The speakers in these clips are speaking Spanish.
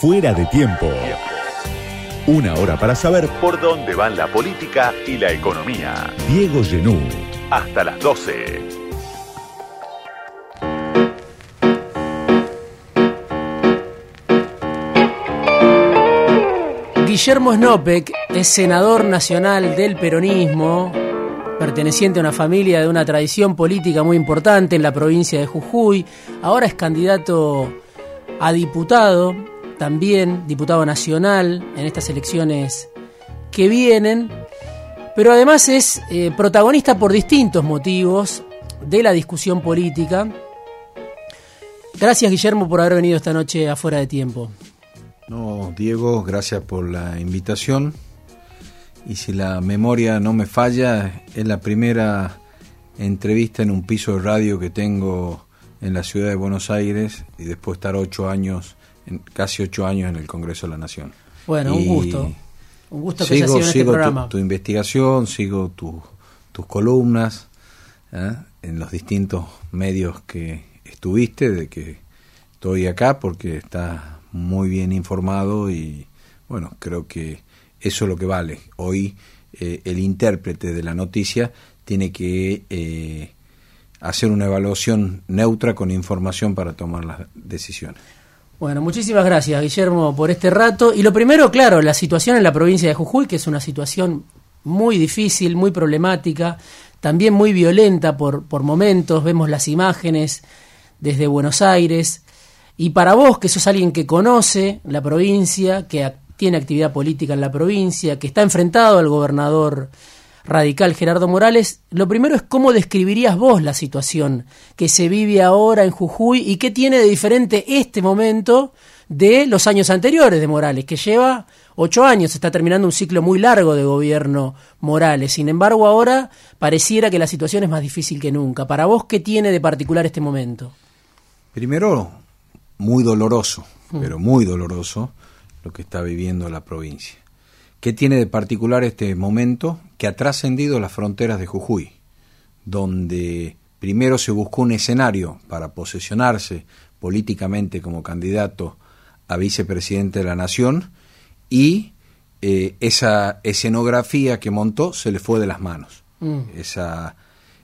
Fuera de tiempo. Una hora para saber por dónde van la política y la economía. Diego Genú. Hasta las 12. Guillermo Snopek es senador nacional del peronismo, perteneciente a una familia de una tradición política muy importante en la provincia de Jujuy. Ahora es candidato a diputado, también diputado nacional en estas elecciones que vienen, pero además es eh, protagonista por distintos motivos de la discusión política. Gracias Guillermo por haber venido esta noche afuera de tiempo. No, Diego, gracias por la invitación. Y si la memoria no me falla, es la primera entrevista en un piso de radio que tengo en la ciudad de Buenos Aires y después estar ocho años, en, casi ocho años en el Congreso de la Nación. Bueno, un gusto. Un gusto que sigo, en este programa. Tu, tu, investigación, sigo tus columnas ¿eh? en los distintos medios que estuviste, de que estoy acá porque está muy bien informado y bueno, creo que eso es lo que vale. Hoy eh, el intérprete de la noticia tiene que eh, hacer una evaluación neutra con información para tomar las decisiones. Bueno, muchísimas gracias, Guillermo, por este rato. Y lo primero, claro, la situación en la provincia de Jujuy, que es una situación muy difícil, muy problemática, también muy violenta por, por momentos. Vemos las imágenes desde Buenos Aires. Y para vos, que sos alguien que conoce la provincia, que tiene actividad política en la provincia, que está enfrentado al gobernador radical Gerardo Morales, lo primero es cómo describirías vos la situación que se vive ahora en Jujuy y qué tiene de diferente este momento de los años anteriores de Morales, que lleva ocho años, está terminando un ciclo muy largo de gobierno Morales. Sin embargo, ahora pareciera que la situación es más difícil que nunca. Para vos, ¿qué tiene de particular este momento? Primero, muy doloroso, mm. pero muy doloroso, lo que está viviendo la provincia. ¿Qué tiene de particular este momento? Que ha trascendido las fronteras de Jujuy, donde primero se buscó un escenario para posesionarse políticamente como candidato a vicepresidente de la Nación y eh, esa escenografía que montó se le fue de las manos. Mm. Esa,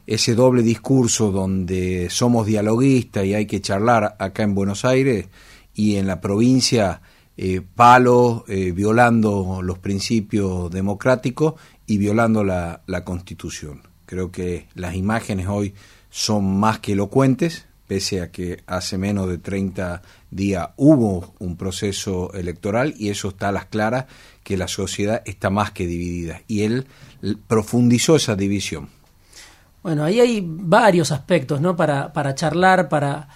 ese doble discurso donde somos dialoguistas y hay que charlar acá en Buenos Aires y en la provincia eh, palo, eh, violando los principios democráticos y violando la, la, Constitución. Creo que las imágenes hoy son más que elocuentes, pese a que hace menos de 30 días hubo un proceso electoral y eso está a las claras que la sociedad está más que dividida. Y él profundizó esa división. Bueno, ahí hay varios aspectos, ¿no? Para, para charlar, para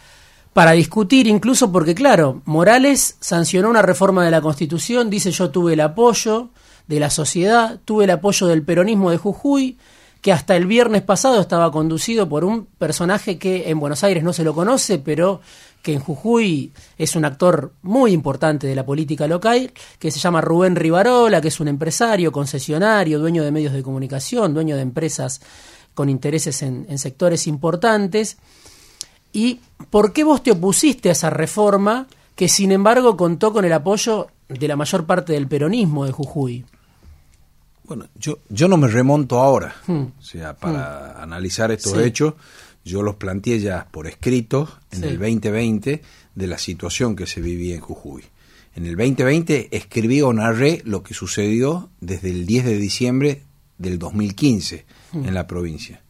para discutir, incluso porque, claro, Morales sancionó una reforma de la Constitución, dice yo tuve el apoyo de la sociedad, tuve el apoyo del peronismo de Jujuy, que hasta el viernes pasado estaba conducido por un personaje que en Buenos Aires no se lo conoce, pero que en Jujuy es un actor muy importante de la política local, que se llama Rubén Rivarola, que es un empresario, concesionario, dueño de medios de comunicación, dueño de empresas con intereses en, en sectores importantes ¿Y por qué vos te opusiste a esa reforma que sin embargo contó con el apoyo de la mayor parte del peronismo de Jujuy? Bueno, yo, yo no me remonto ahora, hmm. o sea, para hmm. analizar estos hechos, yo los planteé ya por escrito en el 2020 de la situación que se vivía en Jujuy. En el 2020 escribí o narré lo que sucedió desde el 10 de diciembre del 2015 hmm. en la provincia.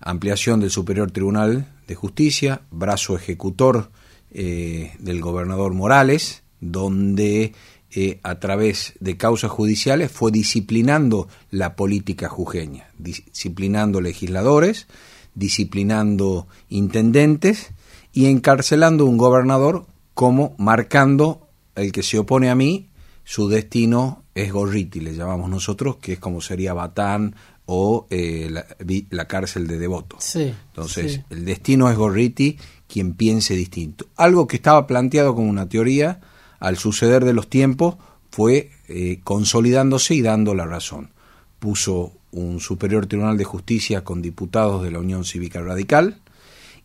Ampliación del Superior Tribunal de Justicia, brazo ejecutor eh, del gobernador Morales, donde eh, a través de causas judiciales fue disciplinando la política jujeña, disciplinando legisladores, disciplinando intendentes y encarcelando un gobernador como marcando el que se opone a mí, su destino es Gorriti, le llamamos nosotros, que es como sería Batán o eh, la, cárcel de Devoto. Entonces, el destino es Gorriti quien piense distinto. Algo que estaba planteado como una teoría, al suceder de los tiempos, fue eh, consolidándose y dando la razón. Puso un superior tribunal de justicia con diputados de la Unión Cívica Radical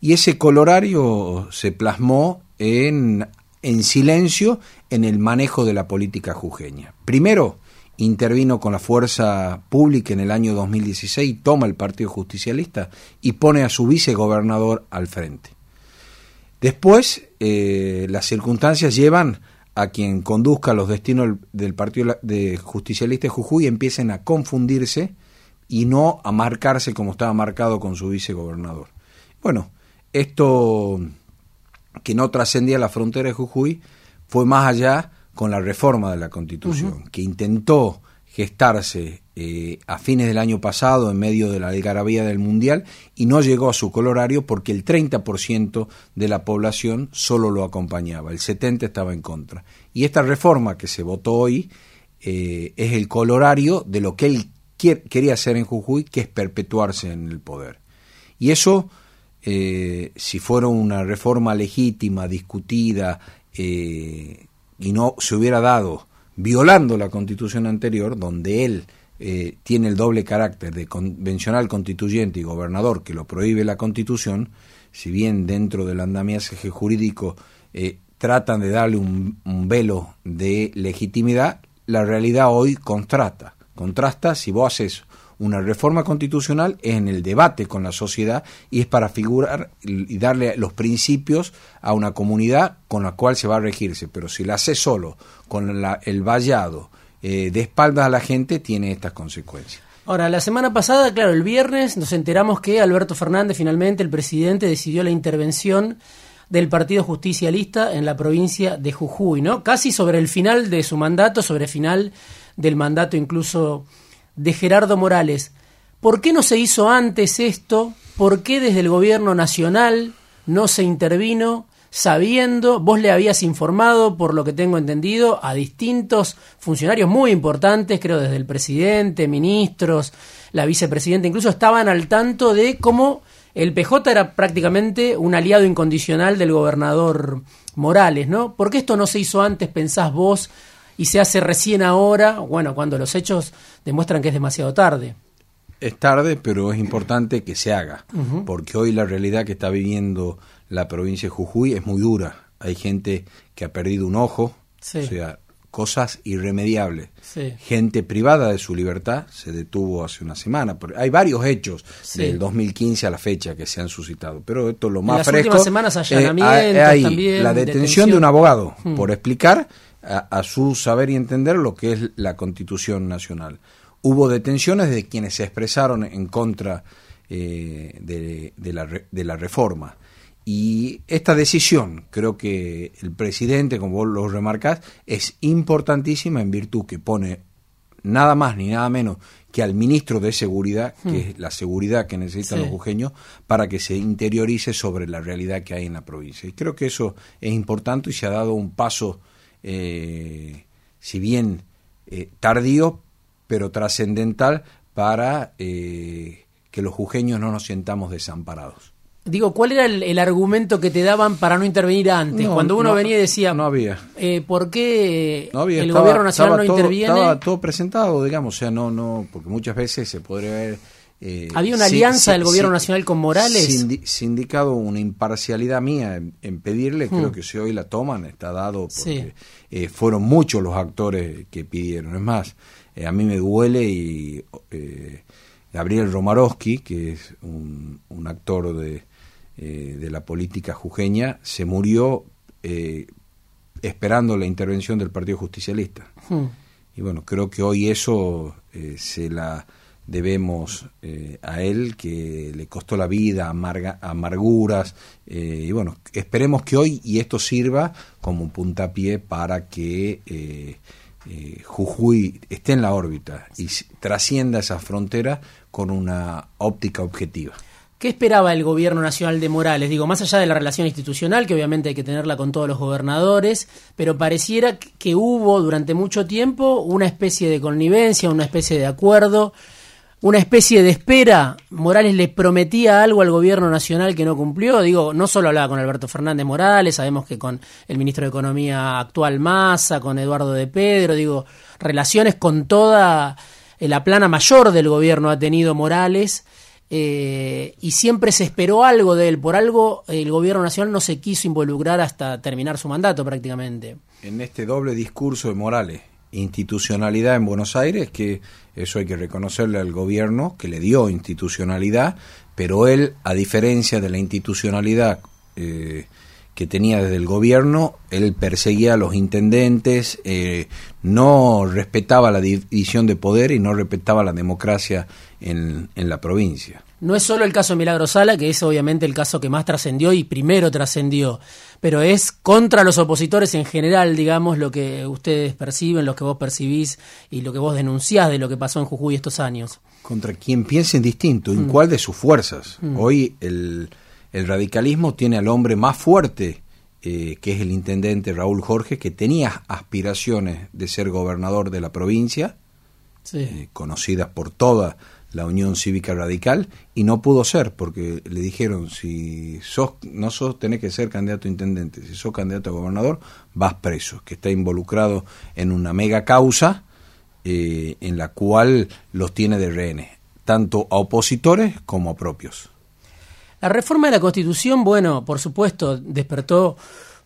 y ese colorario se plasmó en en silencio en el manejo de la política jujeña. Primero, intervino con la fuerza pública en el año 2016, toma el Partido Justicialista y pone a su vicegobernador al frente. Después, eh, las circunstancias llevan a quien conduzca los destinos del Partido de Justicialista de Jujuy empiecen a confundirse y no a marcarse como estaba marcado con su vicegobernador. Bueno, esto que no trascendía la frontera de Jujuy fue más allá con la reforma de la Constitución, que intentó gestarse eh, a fines del año pasado en medio de la algarabía del Mundial y no llegó a su colorario porque el 30% de la población solo lo acompañaba, el 70% estaba en contra. Y esta reforma que se votó hoy eh, es el colorario de lo que él quería hacer en Jujuy, que es perpetuarse en el poder. Y eso, eh, si fuera una reforma legítima, discutida, y no se hubiera dado violando la constitución anterior, donde él eh, tiene el doble carácter de convencional constituyente y gobernador que lo prohíbe la constitución, si bien dentro del andamiaje jurídico eh, tratan de darle un, velo de legitimidad, la realidad hoy contrasta. Contrasta si vos haces una reforma constitucional es en el debate con la sociedad y es para figurar y darle los principios a una comunidad con la cual se va a regirse. Pero si la hace solo, con el vallado, eh, de espaldas a la gente, tiene estas consecuencias. Ahora, la semana pasada, claro, el viernes nos enteramos que Alberto Fernández, finalmente el presidente, decidió la intervención del Partido Justicialista en la provincia de Jujuy, ¿no? Casi sobre el final de su mandato, sobre el final del mandato incluso de Gerardo Morales. ¿Por qué no se hizo antes esto? ¿Por qué desde el gobierno nacional no se intervino sabiendo, vos le habías informado, por lo que tengo entendido, a distintos funcionarios muy importantes, creo desde el presidente, ministros, la vicepresidenta, incluso estaban al tanto de cómo el PJ era prácticamente un aliado incondicional del gobernador Morales, ¿no? ¿Por qué esto no se hizo antes, pensás vos, y se hace recién ahora, bueno, cuando los hechos demuestran que es demasiado tarde. Es tarde, pero es importante que se haga, porque hoy la realidad que está viviendo la provincia de Jujuy es muy dura. Hay gente que ha perdido un ojo, o sea, cosas irremediables. Gente privada de su libertad se detuvo hace una semana. Hay varios hechos del 2015 a la fecha que se han suscitado, pero esto es lo más en las últimas semanas eh, allanamientos también, la detención, de un abogado por explicar a, su saber y entender lo que es la Constitución Nacional. Hubo detenciones de quienes se expresaron en contra eh, de, la, de la reforma. Y esta decisión, creo que el presidente, como vos lo remarcás, es importantísima en virtud que pone nada más ni nada menos que al ministro de Seguridad, que hmm. es la seguridad que necesitan los jujeños, para que se interiorice sobre la realidad que hay en la provincia. Y creo que eso es importante y se ha dado un paso eh, si bien eh, tardío, pero trascendental para eh, que los jujeños no nos sientamos desamparados. Digo, ¿cuál era el, argumento que te daban para no intervenir antes? Cuando uno venía y decía, no había. Eh, ¿Por qué el gobierno nacional no interviene? Estaba todo presentado, digamos, o sea, no, no, porque muchas veces se podría ver eh, ¿Había una alianza del gobierno nacional con Morales? Sindicado una imparcialidad mía en, pedirle, creo hmm. que si hoy la toman está dado porque eh, fueron muchos los actores que pidieron. Es más, eh, a mí me duele y Gabriel Romarowski, que es un, actor de, de, la política jujeña, se murió esperando la intervención del Partido Justicialista. Hmm. Y bueno, creo que hoy eso se la debemos eh, a él, que le costó la vida, amarga, amarguras, eh, y bueno, esperemos que hoy y esto sirva como puntapié para que eh, Jujuy esté en la órbita y trascienda esa frontera con una óptica objetiva. ¿Qué esperaba el gobierno nacional de Morales? Digo, más allá de la relación institucional, que obviamente hay que tenerla con todos los gobernadores, pero pareciera que hubo durante mucho tiempo una especie de connivencia, una especie de acuerdo una especie de espera. Morales le prometía algo al gobierno nacional que no cumplió. Digo, no solo hablaba con Alberto Fernández Morales, sabemos que con el ministro de Economía actual Massa, con Eduardo de Pedro, digo, relaciones con toda la plana mayor del gobierno ha tenido Morales. eh, y siempre se esperó algo de él. Por algo el gobierno nacional no se quiso involucrar hasta terminar su mandato prácticamente. En este doble discurso de Morales, institucionalidad en Buenos Aires, que eso hay que reconocerle al gobierno que le dio institucionalidad, pero él, a diferencia de la institucionalidad eh, que tenía desde el gobierno, él perseguía a los intendentes, eh, no respetaba la división de poder y no respetaba la democracia en, en, la provincia. No es solo el caso de Milagro Sala, que es obviamente el caso que más trascendió y primero trascendió, pero es contra los opositores en general, digamos, lo que ustedes perciben, lo que vos percibís y lo que vos denunciás de lo que pasó en Jujuy estos años. Contra quien piensen distinto, en mm. cuál de sus fuerzas. Mm. Hoy el el radicalismo tiene al hombre más fuerte, eh, que es el intendente Raúl Jorge, que tenía aspiraciones de ser gobernador de la provincia, eh, conocidas por toda la Unión Cívica Radical, y no pudo ser, porque le dijeron, si sos, no sos, tenés que ser candidato a intendente, si sos candidato a gobernador, vas preso, que está involucrado en una mega causa eh, en la cual los tiene de rehenes, tanto a opositores como a propios. La reforma de la Constitución, bueno, por supuesto, despertó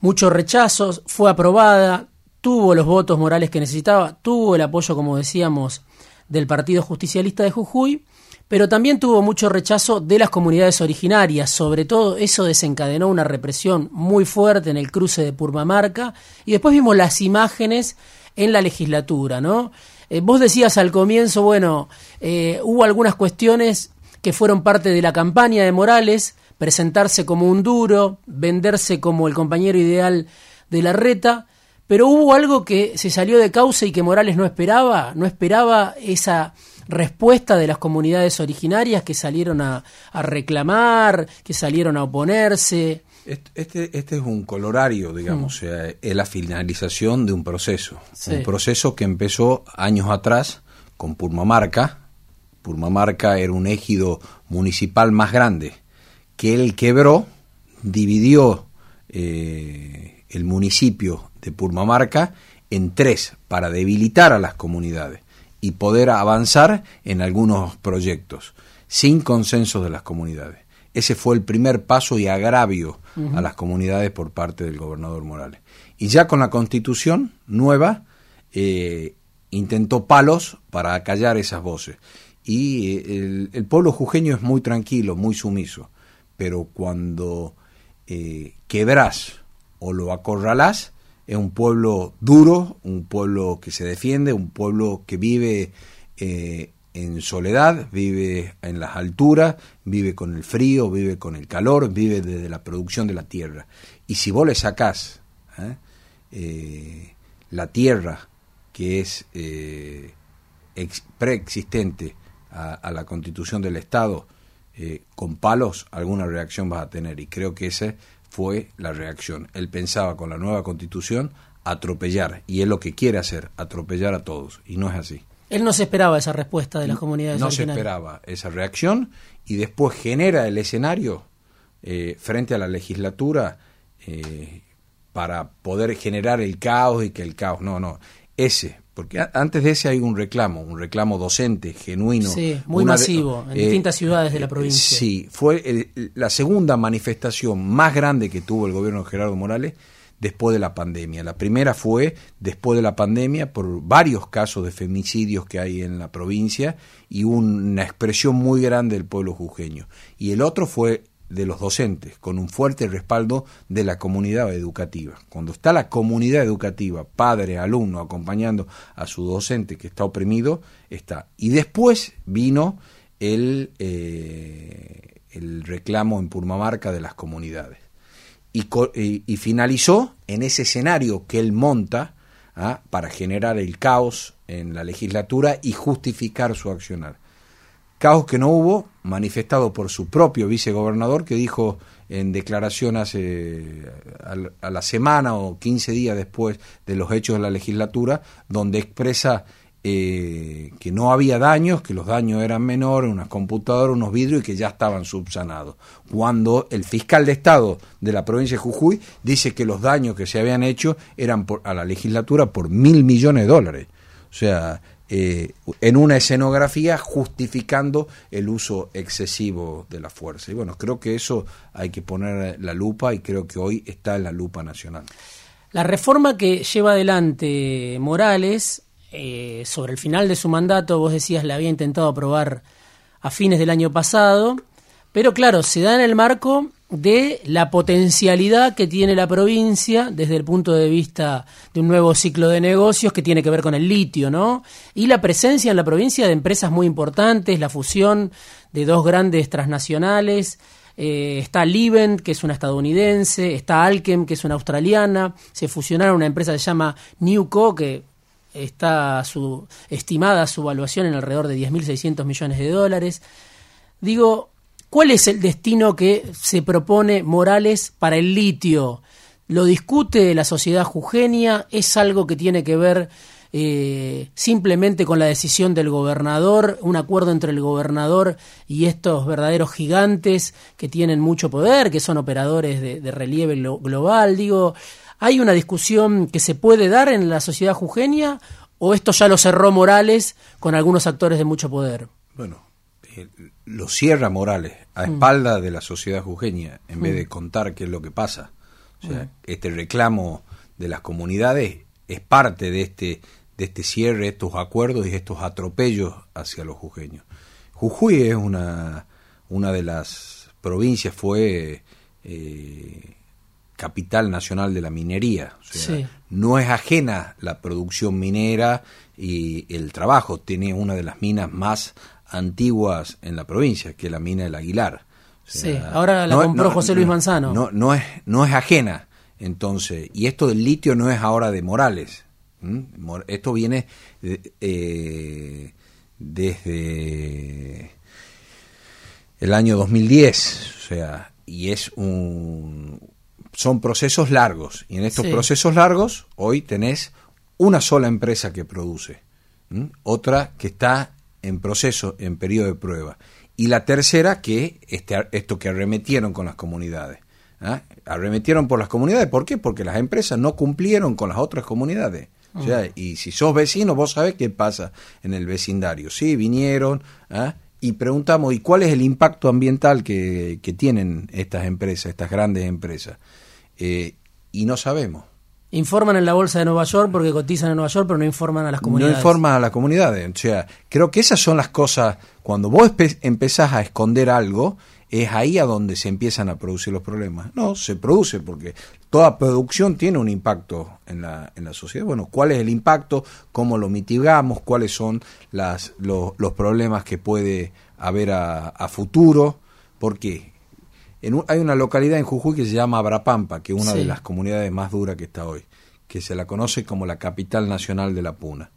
muchos rechazos, fue aprobada, tuvo los votos morales que necesitaba, tuvo el apoyo, como decíamos, del Partido Justicialista de Jujuy, pero también tuvo mucho rechazo de las comunidades originarias, sobre todo eso desencadenó una represión muy fuerte en el cruce de Purmamarca, y después vimos las imágenes en la legislatura, ¿no? Eh, vos decías al comienzo, bueno, eh, hubo algunas cuestiones que fueron parte de la campaña de Morales, presentarse como un duro, venderse como el compañero ideal de la reta, pero hubo algo que se salió de causa y que Morales no esperaba, no esperaba esa respuesta de las comunidades originarias que salieron a, reclamar, que salieron a oponerse. Este, este es un colorario, digamos, mm. es la finalización de un proceso, un proceso que empezó años atrás con Purmamarca, Purmamarca era un ejido municipal más grande, que él quebró, dividió eh, el municipio de Purmamarca en tres para debilitar a las comunidades y poder avanzar en algunos proyectos sin consenso de las comunidades. Ese fue el primer paso y agravio a las comunidades por parte del gobernador Morales. Y ya con la constitución nueva eh, intentó palos para acallar esas voces y eh, el, pueblo jujeño es muy tranquilo, muy sumiso, pero cuando eh, quebrás o lo acorralás, es un pueblo duro, un pueblo que se defiende, un pueblo que vive eh, en soledad, vive en las alturas, vive con el frío, vive con el calor, vive desde la producción de la tierra. Y si vos le sacás la tierra que es preexistente, a, la constitución del Estado eh, con palos, alguna reacción vas a tener. Y creo que esa fue la reacción. Él pensaba con la nueva constitución atropellar, y es lo que quiere hacer, atropellar a todos, y no es así. Él no se esperaba esa respuesta de las comunidades. No se esperaba esa reacción y después genera el escenario eh, frente a la legislatura eh, para poder generar el caos y que el caos, no, no, ese porque antes de ese hay un reclamo, un reclamo docente, genuino. Sí, muy masivo, en distintas eh, ciudades de la provincia. Sí, fue la segunda manifestación más grande que tuvo el gobierno de Gerardo Morales después de la pandemia. La primera fue después de la pandemia por varios casos de femicidios que hay en la provincia y una expresión muy grande del pueblo jujeño. Y el otro fue de los docentes, con un fuerte respaldo de la comunidad educativa. Cuando está la comunidad educativa, padre, alumno, acompañando a su docente que está oprimido, está. Y después vino el, eh, el reclamo en Purmamarca de las comunidades. Y, y, finalizó en ese escenario que él monta ¿ah? para generar el caos en la legislatura y justificar su accionar. Caos que no hubo, manifestado por su propio vicegobernador, que dijo en declaración hace a la semana o 15 días después de los hechos de la legislatura, donde expresa eh, que no había daños, que los daños eran menores, unas computadoras, unos vidrios y que ya estaban subsanados. Cuando el fiscal de Estado de la provincia de Jujuy dice que los daños que se habían hecho eran por, a la legislatura por mil millones de dólares. O sea, eh, en una escenografía justificando el uso excesivo de la fuerza. Y bueno, creo que eso hay que poner la lupa y creo que hoy está en la lupa nacional. La reforma que lleva adelante Morales eh, sobre el final de su mandato, vos decías, la había intentado aprobar a fines del año pasado, pero claro, se da en el marco de la potencialidad que tiene la provincia desde el punto de vista de un nuevo ciclo de negocios que tiene que ver con el litio, ¿no? Y la presencia en la provincia de empresas muy importantes, la fusión de dos grandes transnacionales, eh, está Livent, que es una estadounidense, está Alchem, que es una australiana, se fusionaron una empresa que se llama Newco, que está su, estimada su evaluación en alrededor de 10.600 millones de dólares. Digo, ¿Cuál es el destino que se propone Morales para el litio? ¿Lo discute la sociedad jujeña? ¿Es algo que tiene que ver eh, simplemente con la decisión del gobernador, un acuerdo entre el gobernador y estos verdaderos gigantes que tienen mucho poder, que son operadores de, relieve global? Digo, ¿hay una discusión que se puede dar en la sociedad jujeña o esto ya lo cerró Morales con algunos actores de mucho poder? Bueno, lo cierra Morales a mm. espalda de la sociedad jujeña en vez de mm. contar qué es lo que pasa. O sea, mm. este reclamo de las comunidades es parte de este de este cierre, estos acuerdos y estos atropellos hacia los jujeños. Jujuy es una, una de las provincias, fue eh, capital nacional de la minería. No es ajena la producción minera y el trabajo. Tiene una de las minas más antiguas en la provincia, que es la mina del Aguilar. sí, ahora la compró José Luis Manzano. No, no, es, no es ajena, entonces, y esto del litio no es ahora de Morales. Esto viene eh, desde el año 2010, o sea, y es un son procesos largos y en estos procesos largos hoy tenés una sola empresa que produce, otra que está en proceso, en periodo de prueba. Y la tercera, que este, esto que arremetieron con las comunidades. ¿ah? Arremetieron por las comunidades, ¿por qué? Porque las empresas no cumplieron con las otras comunidades. O sea, ah. y si sos vecino, vos sabés qué pasa en el vecindario. Sí, vinieron ¿ah? y preguntamos, ¿y cuál es el impacto ambiental que, que tienen estas empresas, estas grandes empresas? Eh, y no sabemos. Informan en la bolsa de Nueva York porque cotizan en Nueva York, pero no informan a las comunidades. No informan a las comunidades. O sea, creo que esas son las cosas. Cuando vos empezás a esconder algo, es ahí a donde se empiezan a producir los problemas. No, se produce porque toda producción tiene un impacto en la, en la sociedad. Bueno, ¿cuál es el impacto? ¿Cómo lo mitigamos? ¿Cuáles son las, los, los problemas que puede haber a, a futuro? Hay una localidad en Jujuy que se llama Abrapampa, que es una de las comunidades más duras que está hoy, que se la conoce como la capital nacional de la Puna.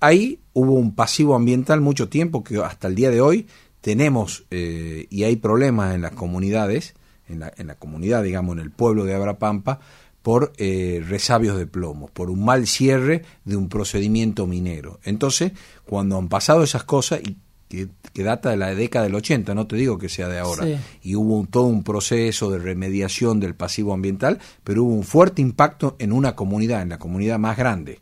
Ahí hubo un pasivo ambiental mucho tiempo que hasta el día de hoy tenemos eh, y hay problemas en las comunidades, en la, en la, comunidad, digamos, en el pueblo de Abrapampa, por eh, resabios de plomo, por un mal cierre de un procedimiento minero. Entonces, cuando han pasado esas cosas, y que, data de la década del 80, no te digo que sea de ahora. Y hubo todo un proceso de remediación del pasivo ambiental, pero hubo un fuerte impacto en una comunidad, en la comunidad más grande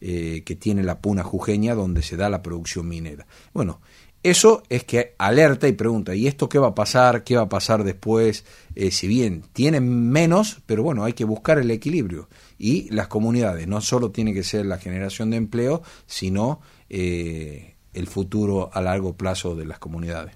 eh, que tiene la Puna Jujeña, donde se da la producción minera. Bueno, eso es que alerta y pregunta, ¿y esto qué va a pasar? ¿Qué va a pasar después? Eh, si bien tienen menos, pero bueno, hay que buscar el equilibrio. Y las comunidades, no solo tiene que ser la generación de empleo, sino... Eh, el futuro a largo plazo de las comunidades.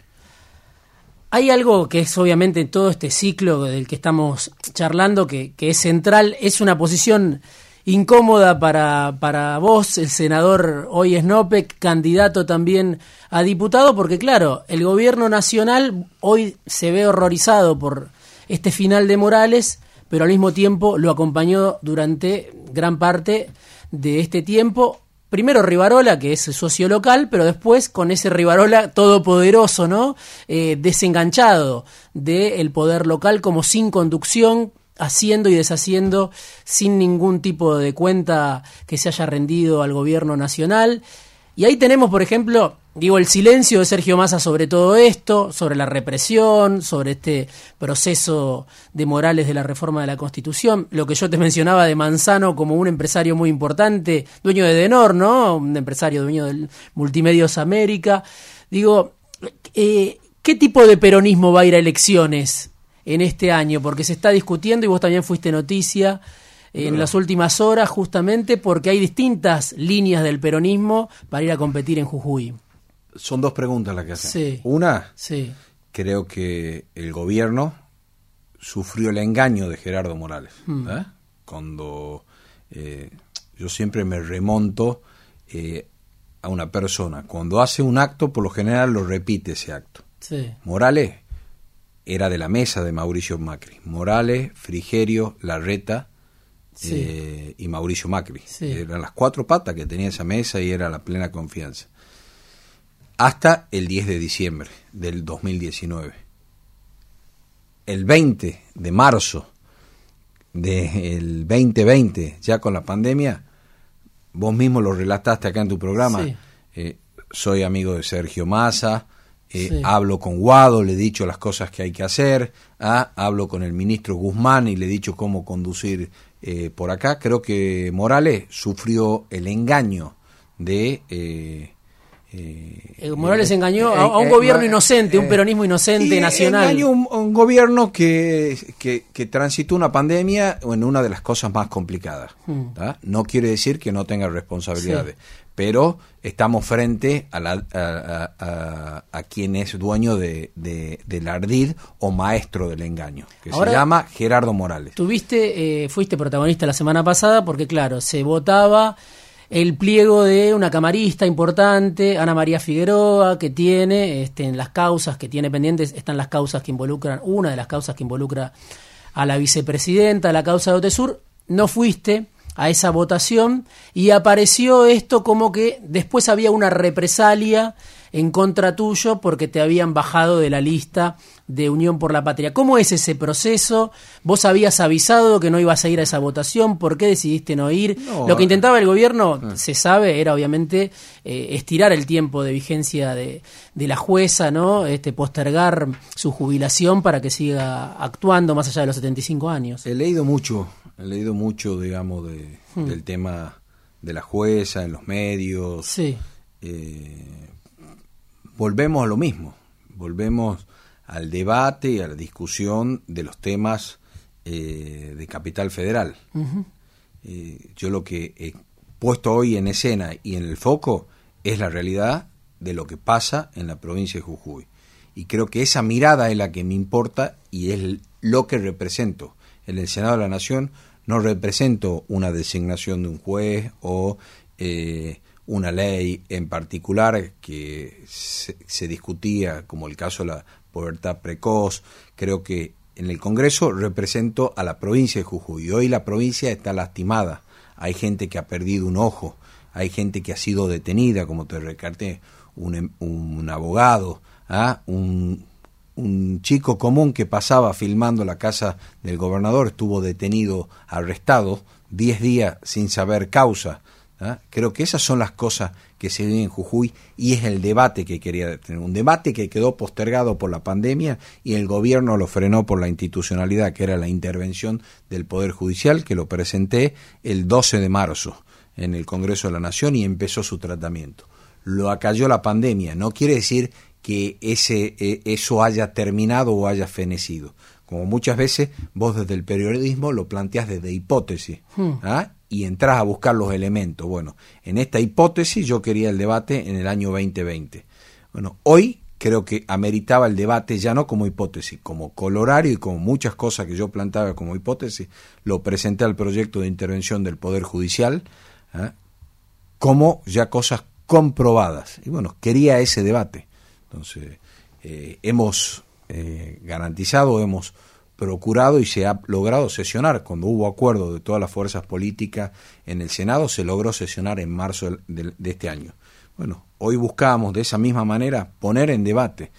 Hay algo que es obviamente en todo este ciclo del que estamos charlando, que, es central, es una posición incómoda para, para vos, el senador hoy Snopek, candidato también a diputado, porque claro, el gobierno nacional hoy se ve horrorizado por este final de Morales, pero al mismo tiempo lo acompañó durante gran parte de este tiempo primero Rivarola, que es socio local, pero después con ese Rivarola todopoderoso, ¿no? Eh, desenganchado del poder local, como sin conducción, haciendo y deshaciendo sin ningún tipo de cuenta que se haya rendido al gobierno nacional. Y ahí tenemos, por ejemplo, digo, el silencio de Sergio Massa sobre todo esto, sobre la represión, sobre este proceso de Morales de la reforma de la Constitución, lo que yo te mencionaba de Manzano como un empresario muy importante, dueño de Denor, ¿no? Un empresario dueño del Multimedios América. Digo, eh, ¿qué tipo de peronismo va a ir a elecciones en este año? Porque se está discutiendo y vos también fuiste noticia en las últimas horas justamente porque hay distintas líneas del peronismo para ir a competir en Jujuy. Son dos preguntas las que hacen. Sí. Una, Sí, creo que el gobierno sufrió el engaño de Gerardo Morales. ¿eh? Cuando eh, yo siempre me remonto eh, a una persona, cuando hace un acto, por lo general lo repite ese acto. sí, Morales era de la mesa de Mauricio Macri. Morales, Frigerio, Larreta Sí. eh, y Mauricio Macri. Sí. Eran las cuatro patas que tenía esa mesa y era la plena confianza. Hasta el 10 de diciembre del 2019. El 20 de marzo del 2020, ya con la pandemia, vos mismo lo relataste acá en tu programa. Sí. eh, soy amigo de Sergio Massa, eh, Sí. hablo con Guado, le he dicho las cosas que hay que hacer, ah, hablo con el ministro Guzmán y le he dicho cómo conducir eh, por acá. Creo que Morales sufrió el engaño de... eh, eh, Eh, Morales eh, engañó a, eh, a un eh, gobierno eh, inocente, un eh, peronismo inocente, y nacional. engañó un, un gobierno que, que, que transitó una pandemia en una de las cosas más complicadas. Mm. ¿tá? No quiere decir que no tenga responsabilidades, pero estamos frente a, la, a, a- quien es dueño de, de- del ardid o maestro del engaño, que Ahora- se llama Gerardo Morales. Tuviste, eh, fuiste protagonista la semana pasada porque, claro, se votaba el pliego de una camarista importante, Ana María Figueroa, que tiene, este, en las causas que tiene pendientes, están las causas que involucran, una de las causas que involucra a la vicepresidenta, la causa de Otesur. No fuiste a esa votación y apareció esto como que después había una represalia en contra tuyo porque te habían bajado de la lista de Unión por la Patria. ¿Cómo es ese proceso? ¿Vos habías avisado que no ibas a ir a esa votación? ¿Por qué decidiste no ir? No, Lo que intentaba el gobierno, se sabe, era obviamente eh, estirar el tiempo de vigencia de, de la jueza, ¿no? Este, postergar su jubilación para que siga actuando más allá de los 75 años. He leído mucho, he leído mucho, digamos, de, Hmm. del tema de la jueza en los medios. Sí, eh, volvemos a lo mismo, volvemos al debate y a la discusión de los temas eh, de Capital Federal. Eh, yo lo que he puesto hoy en escena y en el foco es la realidad de lo que pasa en la provincia de Jujuy. Y creo que esa mirada es la que me importa y es lo que represento. En el Senado de la Nación no represento una designación de un juez o eh, una ley en particular que se, se discutía, como el caso de la pubertad precoz. Creo que en el Congreso represento a la provincia de Jujuy. Y hoy la provincia está lastimada. Hay gente que ha perdido un ojo, hay gente que ha sido detenida, como te recarté, un, em- un abogado, ¿ah? un, un chico común que pasaba filmando la casa del gobernador, estuvo detenido, arrestado, 10 días sin saber causa. ¿ah? Creo que esas son las cosas que se viven en Jujuy y es el debate que quería tener. Un debate que quedó postergado por la pandemia y el gobierno lo frenó por la institucionalidad, que era la intervención del Poder Judicial, que lo presenté el 12 de marzo en el Congreso de la Nación y empezó su tratamiento. Lo acalló la pandemia, no quiere decir que ese, eh, eso haya terminado o haya fenecido. Como muchas veces vos desde el periodismo lo planteás desde hipótesis ¿ah? y entras a buscar los elementos. Bueno, en esta hipótesis yo quería el debate en el año 2020. Bueno, hoy creo que ameritaba el debate ya no como hipótesis, como colorario y como muchas cosas que yo plantaba como hipótesis, lo presenté al proyecto de intervención del Poder Judicial ¿ah? como ya cosas comprobadas. Y bueno, quería ese debate. Entonces, eh, hemos eh, garantizado, hemos procurado y se ha logrado sesionar. Cuando hubo acuerdo de todas las fuerzas políticas en el Senado, se logró sesionar en marzo de, este año. Bueno, hoy buscábamos de esa misma manera poner en debate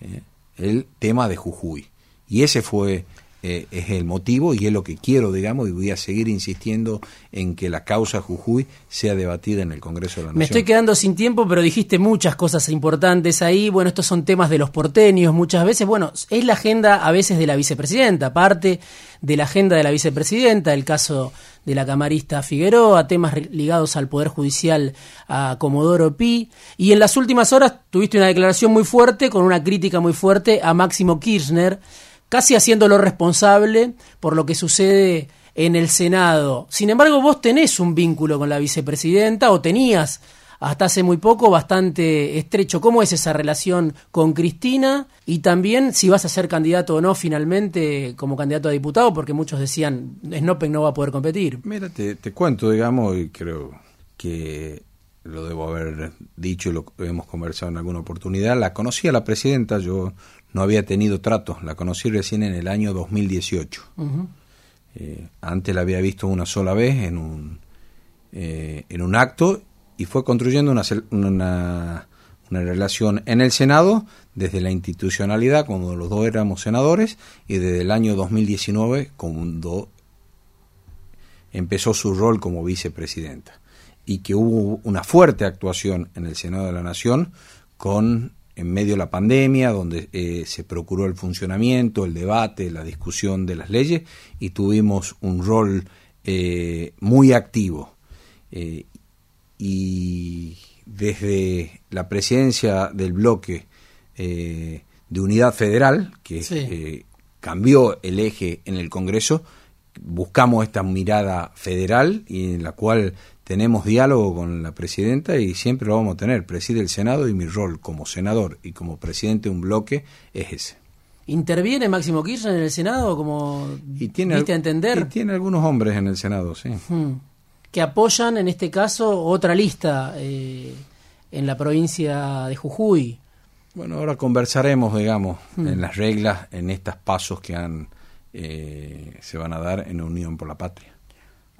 eh, el tema de Jujuy. Y ese fue eh, es el motivo y es lo que quiero, digamos, y voy a seguir insistiendo en que la causa Jujuy sea debatida en el Congreso de la Nación. Me estoy quedando sin tiempo, pero dijiste muchas cosas importantes ahí. Bueno, estos son temas de los porteños muchas veces. Bueno, es la agenda a veces de la vicepresidenta, parte de la agenda de la vicepresidenta, el caso de la camarista Figueroa, temas ligados al Poder Judicial a Comodoro Pi. Y en las últimas horas tuviste una declaración muy fuerte, con una crítica muy fuerte a Máximo Kirchner casi haciéndolo responsable por lo que sucede en el Senado. Sin embargo, vos tenés un vínculo con la vicepresidenta o tenías hasta hace muy poco bastante estrecho. ¿Cómo es esa relación con Cristina? Y también si vas a ser candidato o no finalmente como candidato a diputado, porque muchos decían Snopen no va a poder competir. Mira, te, te cuento, digamos, y creo que lo debo haber dicho y lo hemos conversado en alguna oportunidad. La conocí a la presidenta, yo no había tenido trato, la conocí recién en el año 2018. Eh, antes la había visto una sola vez en un, eh, en un acto y fue construyendo una, una, una, relación en el Senado desde la institucionalidad, cuando los dos éramos senadores, y desde el año 2019, cuando empezó su rol como vicepresidenta. Y que hubo una fuerte actuación en el Senado de la Nación con en medio de la pandemia, donde eh, se procuró el funcionamiento, el debate, la discusión de las leyes y tuvimos un rol eh, muy activo. Eh, y desde la presidencia del bloque de unidad federal, que cambió el eje en el Congreso, buscamos esta mirada federal y en la cual tenemos diálogo con la presidenta y siempre lo vamos a tener. Preside el Senado y mi rol como senador y como presidente de un bloque es ese. ¿Interviene Máximo Kirchner en el Senado como y tiene, a entender? Y tiene algunos hombres en el Senado, sí. Que apoyan en este caso otra lista eh, en la provincia de Jujuy. Bueno, ahora conversaremos, digamos, en las reglas, en estos pasos que han, eh, se van a dar en Unión por la Patria.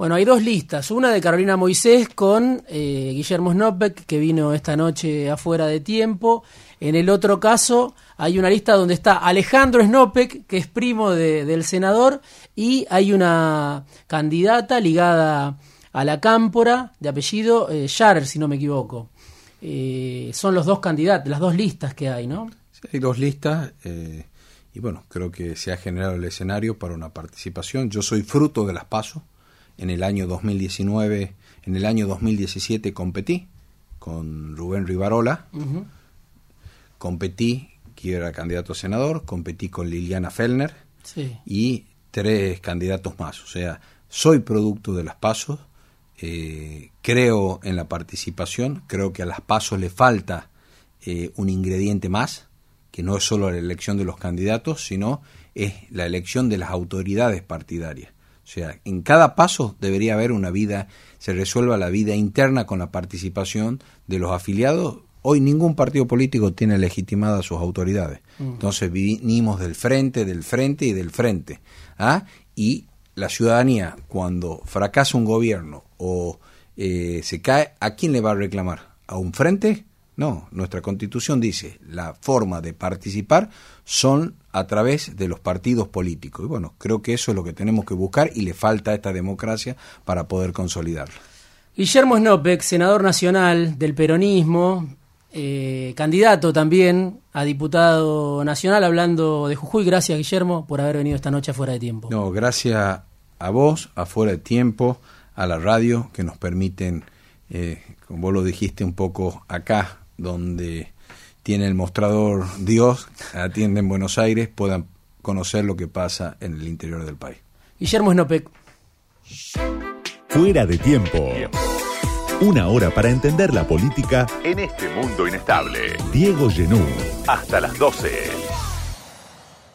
Bueno, hay dos listas. Una de Carolina Moisés con eh, Guillermo Snopek, que vino esta noche afuera de tiempo. En el otro caso, hay una lista donde está Alejandro Snopek, que es primo del senador, y hay una candidata ligada a la cámpora, de apellido eh, si no me equivoco. Eh, son los dos candidatos, las dos listas que hay, ¿no? Sí, hay dos listas. Eh, y bueno, creo que se ha generado el escenario para una participación. Yo soy fruto de las pasos. En el año 2019, en el año 2017 competí con Rubén Rivarola, competí, que era candidato a senador, competí con Liliana Fellner y tres candidatos más. O sea, soy producto de las pasos, eh, creo en la participación, creo que a las pasos le falta eh, un ingrediente más, que no es solo la elección de los candidatos, sino es la elección de las autoridades partidarias. O sea, en cada paso debería haber una vida, se resuelva la vida interna con la participación de los afiliados. Hoy ningún partido político tiene legitimadas sus autoridades. Mm. Entonces vinimos del frente, del frente y del frente. ¿ah? Y la ciudadanía, cuando fracasa un gobierno o eh, se cae, ¿a quién le va a reclamar? ¿A un frente? No, nuestra constitución dice la forma de participar son a través de los partidos políticos. Y bueno, creo que eso es lo que tenemos que buscar y le falta a esta democracia para poder consolidarla. Guillermo Snopek, senador nacional del peronismo, eh, candidato también a diputado nacional, hablando de Jujuy. Gracias, Guillermo, por haber venido esta noche fuera de tiempo. No, gracias a vos, a fuera de tiempo, a la radio, que nos permiten, eh, como vos lo dijiste un poco acá, donde tiene el mostrador Dios, atiende en Buenos Aires, puedan conocer lo que pasa en el interior del país. Guillermo Snopek. Fuera de tiempo. Una hora para entender la política en este mundo inestable. Diego Genú. Hasta las 12.